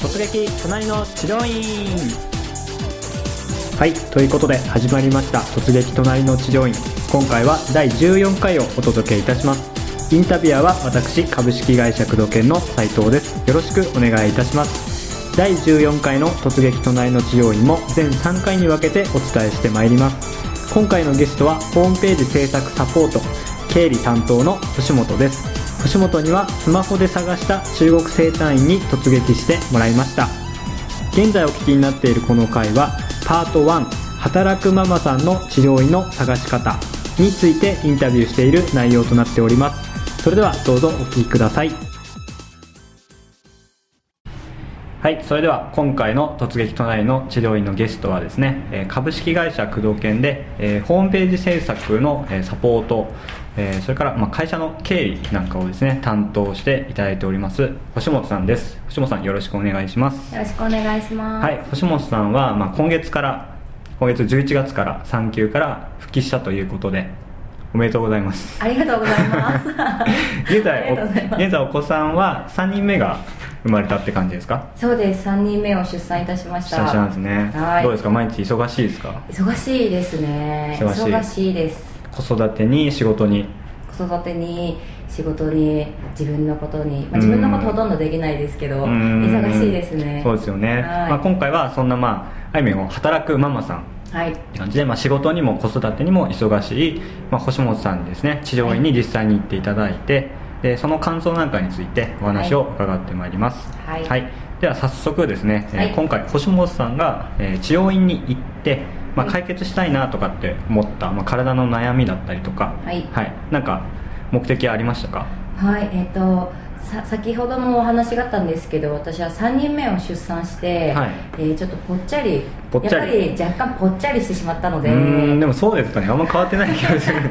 突撃隣の治療院。はいということで始まりました突撃隣の治療院。今回は第14回をお届けいたします。インタビュアーは私株式会社工藤研の斉藤です。よろしくお願いいたします。第14回の突撃隣の治療院も全3回に分けてお伝えしてまいります。今回のゲストはホームページ制作サポート経理担当の星本です。星本にはスマホで探した中国生誕院に突撃してもらいました。現在お聞きになっているこの回はパート1働くママさんの治療院の探し方についてインタビューしている内容となっております。それではどうぞお聞きください。はいそれでは今回の突撃隣の治療院のゲストはですね株式会社工藤研で、ホームページ制作の、サポート、えーそれから、まあ、会社の経理なんかをですね担当していただいております星本さんです星本さんよろしくお願いしますよろしくお願いします。はい、星本さんは、まあ、今月から今月11月から産休から復帰したということでおめでとうございます ありがとうございます。現在現在お子さんは3人目が生まれたって感じですか？そうです。三人目を出産いたしました。久々なんですね、はい。どうですか？毎日忙しいですか？忙しいですね。忙しいです。子育てに仕事に。子育てに仕事に自分のことに、まあ、自分のことほとんどできないですけど、うん。忙しいですね。そうですよね、はい。まあ、今回はそんなまああいみょん働くママさん。はい。って感じで、まあ、仕事にも子育てにも忙しい、まあ、星本さんにですね。治療院に実際に行っていただいて、でその感想なんかについてお話を伺ってまいります、はい。では早速ですね、えーはい。今回星本さんが、えー治療院に行って、まあ、はい解決したいなとかって思った、まあ、体の悩みだったりとかはい。なんか目的ありましたか？はい、えっ、とさ先ほどもお話があったんですけど私は3人目を出産して、はい。えーちょっとぽっちゃりやっぱり若干ぽっちゃりしてしまったのでうーんでもそうですかね。あんま変わってない気がするんですけど。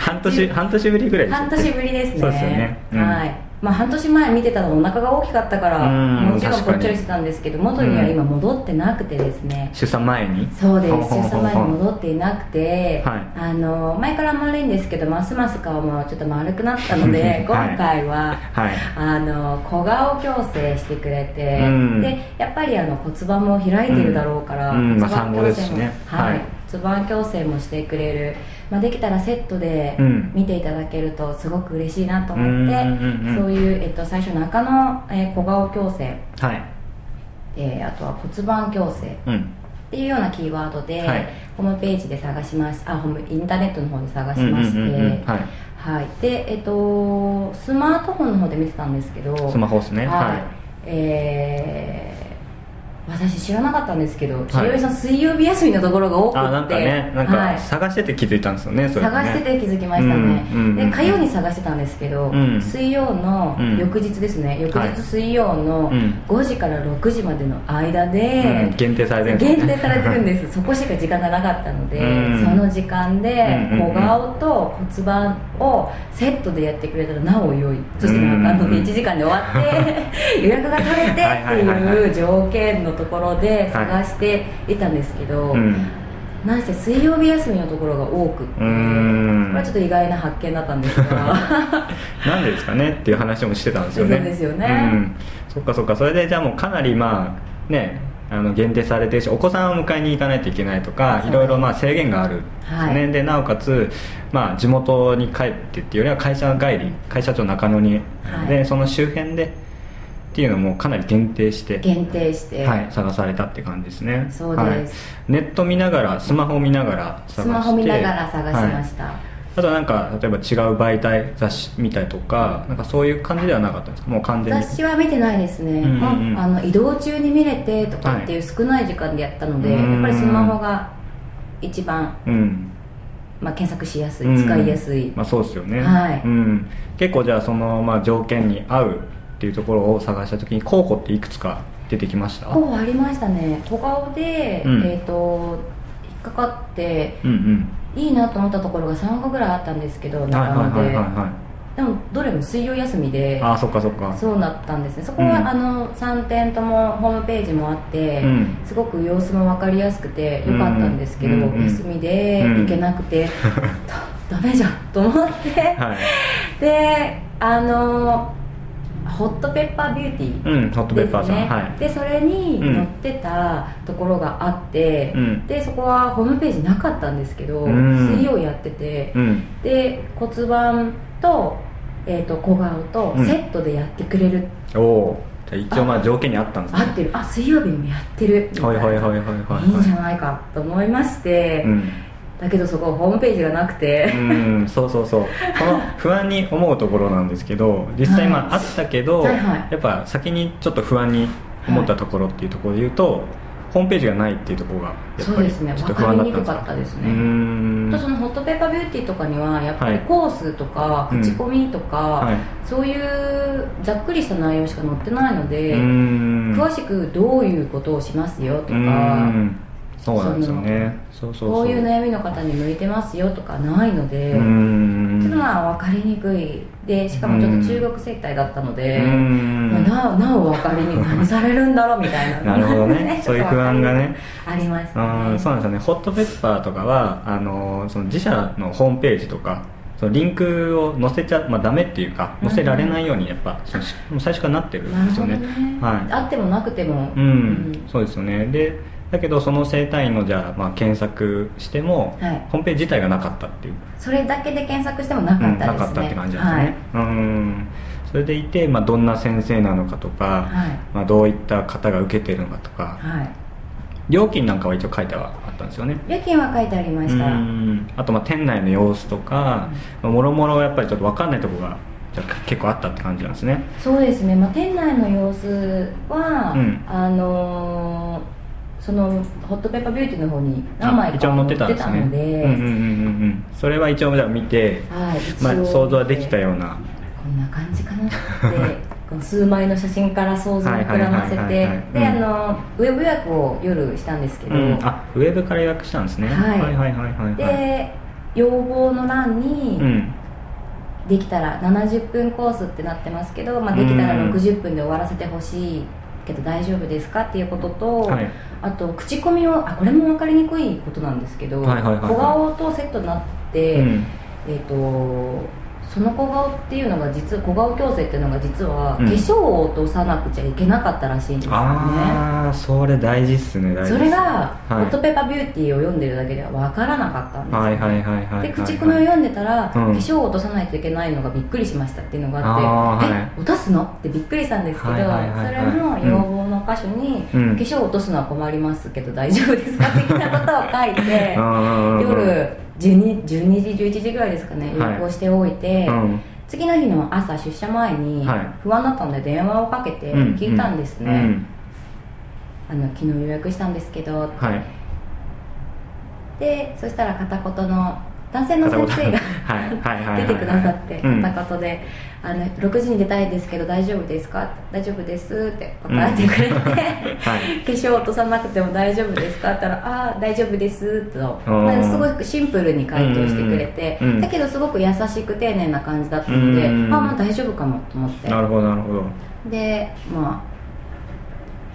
半年半年ぶりぐらいですよ半年ぶりですね。そうですよね。うん。はいまあ、半年前見てたのお腹が大きかったからうんもちろんぽっちゃりしてたんですけど元には今戻ってなくてですね、出産前に？そうです。出産前に戻っていなくて、はい。あの前から丸いんですけどますます顔もちょっと丸くなったので、はい。今回ははい。あの小顔矯正してくれて、うん。でやっぱりあの骨盤も開いてるだろうから、うん。骨盤産後ですしね。はい。はい骨盤矯正もしてくれる、まあ、できたらセットでうん。見ていただけるとすごく嬉しいなと思って、そういう、えっと、最初中の、えー小顔矯正、はい。えーあとは骨盤矯正。うん。っていうようなキーワードで、はい。ホームページで探しましあホームインターネットの方で探しまして、はい。はい、でえっとスマートフォンの方で見てたんですけどスマホですね。はい、はえー私知らなかったんですけど治療院さん水曜日休みのところが多くって。あなんかねなんはい。か探してて気づいたんですよねそれね。探してて気づきましたね、うんうんうん。で火曜に探してたんですけど、うん。水曜のうん翌日ですね、翌はい日水曜のうん。5時から6時までの間で、うん限定されてるんですね。限定されてるんです。そこしか時間がなかったので、うん。その時間でうんうんうん。小顔と骨盤をセットでやってくれたらなお良い。そしてうんあの1時間で終わって 予約が取れてっていう条件のところで探していたんですけど、うん。なんせ水曜日休みのところが多くってこれはちょっと意外な発見だったんですが。なんでですかねっていう話もしてたんですよね。そうですよね。うん、そっかそっか。それでじゃあもうかなりまあねあの限定されてるしお子さんを迎えに行かないといけないとかい。ろいろまあ制限があるんですね、はい。でなおかつ、まあ、地元に帰ってっていうよりは会社帰り会社長中野に、はい。でその周辺でっていうのもかなり限定して限定して、はい、探されたって感じですね。そうです。はい、ネット見ながらスマホ見ながら探して。スマホ見ながら探しました、はい。あとはなんか例えば違う媒体雑誌見たりとかなんかそういう感じではなかったんですか？もう完全に。雑誌は見てないですね、うんうんうん。もうあの移動中に見れてとかっていう少ない時間でやったので、はいやっぱりスマホが一番、うん。まあ、検索しやすい、うん使いやすい、まあそうですよね、はい。うん、結構じゃあその、まあ、条件に合うっていうところを探した時に候補っていくつか出てきました？こうありましたね。小顔で、うん。えっ、と引っかかってうんうん。いいなと思ったところが3個ぐらいあったんですけどはい中野で、でもどれも水曜休みでああそっかそっか。そうなったんですね。そこは、うん。あの3点ともホームページもあって、うん。すごく様子も分かりやすくてよかったんですけど、休みで行けなくて、だ ダメじゃんと思って、はい。であのホットペッパービューティーうんホットペッパーさん、ですね。はい。でそれに載ってたところがあって、うん。でそこはホームページなかったんですけど、うん。水曜やってて、うん。で骨盤と,、えー、と小顔とうん。セットでやってくれる、おおじゃあ一応まあ条件にあったんですね。合ってる。あ水曜日もやってる。はいはいはいはいはいい。いんじゃないかと思いまして、うんだけどそこホームページがなくて、うんそうそうそう。この不安に思うところなんですけど実際まああったけど、はいはい。やっぱ先にちょっと不安に思ったところっていうところで言うと、ホームページがないっていうところがやっぱりそうですね。ちょっと不安だったんです分かりにくかったですね。とそのホットペッパービューティーとかにはやっぱはい。りコースとかうん。口コミとか、はい。そういうざっくりした内容しか載ってないので、うーん。詳しくどういうことをしますよとうーか、んそうなんですよね。そうそうこういう悩みの方に向いてますよとかないので、うーん。っていうのは分かりにくい。でしかもちょっと中国接待だったので、まあなおなお分かりにくい 何されるんだろうみたいな。なるほどね。そういう不安がね。ありましたね。うんそうなんですよね。ホットペッパーとかはあのその自社のホームページとかそのリンクを載せちゃ、まあ、ダメっていうか載せられないようにやっぱう最初からなってるんですよね。ね、はい。あってもなくても。うん、そうですよね。でだけどその整体院のじゃあ、まあ、検索しても、はい。ホームページ自体がなかったっていう、それだけで検索してもなかうんったですね、なかったって感じなんですね、うん。それでいて、まあ、どんな先生なのかとか、はい。まあ、どういった方が受けてるのかとかはい、はい、料金なんかは一応書いてはあったんですよね。料金は書いてありました、うん。あとまあ店内の様子とか、まあもろもろやっぱりちょっと分かんないところがじゃあ結構あったって感じなんですね。そうですね、まあ、店内の様子は、うん。あのーそのホットペッパービューティーの方に何枚か載ってたんですね。たので、うんうんうんうんうん。それは一応見て、はい、一まあ、応想像はできたような。こんな感じかなって。数枚の写真から想像を膨らませて。はいであうん。のウェブ予約を夜したんですけど、うん、あウェブから予約したんですね、はい。はいはいはいはいはい。で要望の欄うにん。できたら70分コースってなってますけど、まあ、できたらうん60分で終わらせてほしいけど大丈夫ですか？っていうことと、はい。あと口コミをあこれも分かりにくいことなんですけど、はいはいはいはい。小顔とセットになって、うん。えー、とその小顔っていうのが実は小顔矯正っていうのが実は、うん。化粧を落とさなくちゃいけなかったらしいんですよね。ああそれ大事っすね大事それが、はい。ホットペッパービューティーを読んでるだけでは分からなかったんですよ、はいはいはいはいはいで口コミを読んでたら、うん。化粧を落とさないといけないのがびっくりしましたっていうのがあってあーはい。え落とすの？ってびっくりしたんですけど、はいはいはいはい。それも要望の箇所に、うん。化粧を落とすのは困りますけど大丈夫ですか？的なことを書いて夜夜12 12時11時ぐらいですかね予はい。約をしておいて、うん。次の日の朝出社前にはい。不安だったので電話をかけてうん聞いたんですね、うん。あの昨日予約したんですけど、はい。でそしたら片言の男性の先生が出てくださってうん。片言で「あの6時に出たいですけど大丈夫ですか?」大丈夫です」って答えてくれて、はい。化粧落とさなくても大丈夫ですか?」って言ったら「ああ大丈夫です」と、すごくシンプルに回答してくれて、うん。うん。だけどすごく優しく丁寧な感じだったので、うん。ああまあ大丈夫かもと思って。なるほどなるほど。でまあ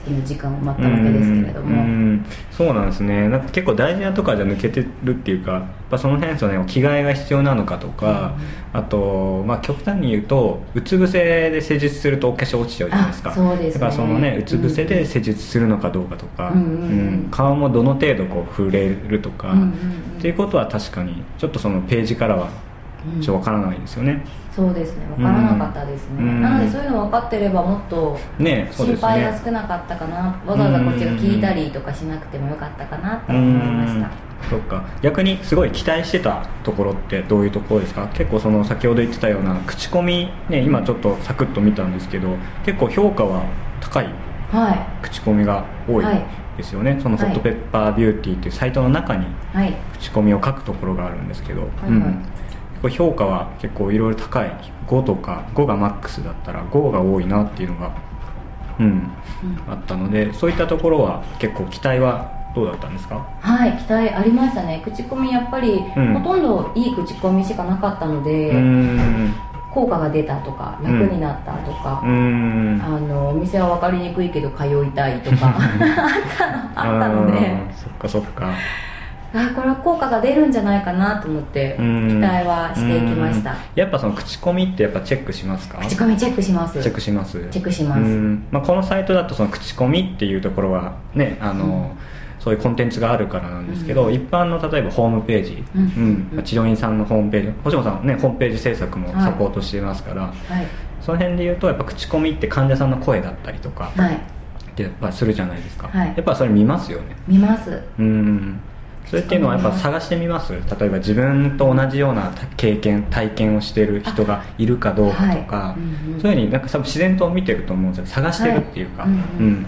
次の時間を待ったわけですけれども、うんうんそうなんですね。なんか結構大事なとこじゃ抜けてるっていうかやっぱその辺ですよね着替えが必要なのかとか、あと、まあ、極端に言うとうつ伏せで施術するとお化粧落ちちゃうじゃないですか。あそうですね。だからそのねうつ伏せで施術するのかどうかとか、うんうんうん。顔もどの程度こう触れるとか、うんうんうん。っていうことは確かにちょっとそのページからはうんちょっとわからないですよね、そうですね。分からなかったですね、うん。なのでそういうの分かってればもっと心配が少なかったかな、わざわざこっちが聞いたりとかしなくてもよかったかなと思いました。そっか。逆にすごい期待してたところってどういうところですか？結構その先ほど言ってたような口コミね今ちょっとサクッと見たんですけど結構評価は高いはい。口コミが多いはい。ですよね、そのホットペッパービューティーっていうサイトの中にはい。口コミを書くところがあるんですけど、はいうん。結構評価は結構いろいろ高い。5とか5がマックスだったら5が多いなっていうのが、うん、あったのでそういったところは結構期待はどうだったんですか？はい期待ありましたね。口コミやっぱり、うん。ほとんどいい口コミしかなかったので、効果が出たとか楽になったとかうー、ん。あのお店は分かりにくいけど通いたいとか あったので。そっかそっかあこれは効果が出るんじゃないかなと思って期うん。待はしていきました。うん。やっぱその口コミってやっぱチェックしますか？口コミチェックします。チェックします。チェックします。うん。まあ、このサイトだとその口コミっていうところはねあの、そういうコンテンツがあるからなんですけど、うん。一般の例えばホームページ、うん。うん。うん。治療院さんのホームページ。星野さんはねホームページ制作もはい。サポートしてますから、はい。その辺で言うとやっぱ口コミって患者さんの声だったりとかはい。ってやっぱするじゃないですか、はい。やっぱそれ見ますよね。見ます。うんそれっていうのはやっぱ探してみます？例えば自分と同じような経験体験をしてる人がいるかどうかとか、はい。うんうん。そういうふうになんか多分自然と見てると思うんですよ。探してるっていうか、はい。うんうん。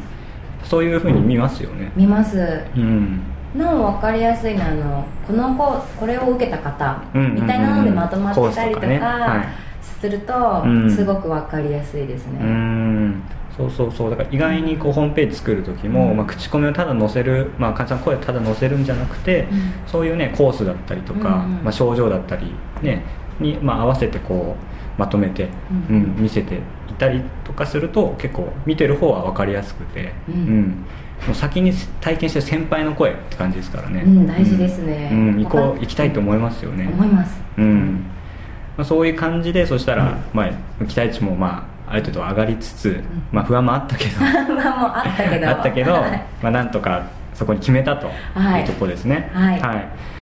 そういうふうに見ますよね。見ます。うん。なお分かりやすいのはあのこの子これを受けた方うんうんうんみたいなのでまとまってたりとかするとうん。すごく分かりやすいですうねんそうそうそうだから意外にこうホームページ作る時も、うん。まあ、口コミをただ載せる、まあ、患者さんの声をただ載せるんじゃなくて、うん。そういうねコースだったりとか、うんうんまあ、症状だったり、ね、に、まあ、合わせてこうまとめて、うん。うん見せていたりとかすると結構見てる方は分かりやすくて、うん。もう先に体験してる先輩の声って感じですからね、うん大事ですね。うん。うん行こう行きたいと思いますよね。思います。うん。まあ、そういう感じでそしたら、まあ、期待値もまあある程度上がりつつ、まあ、不安もあったけど。まあもうあったけど。あったけど、はい。まあ、なんとかそこに決めたとはいいうところですね。はい。はい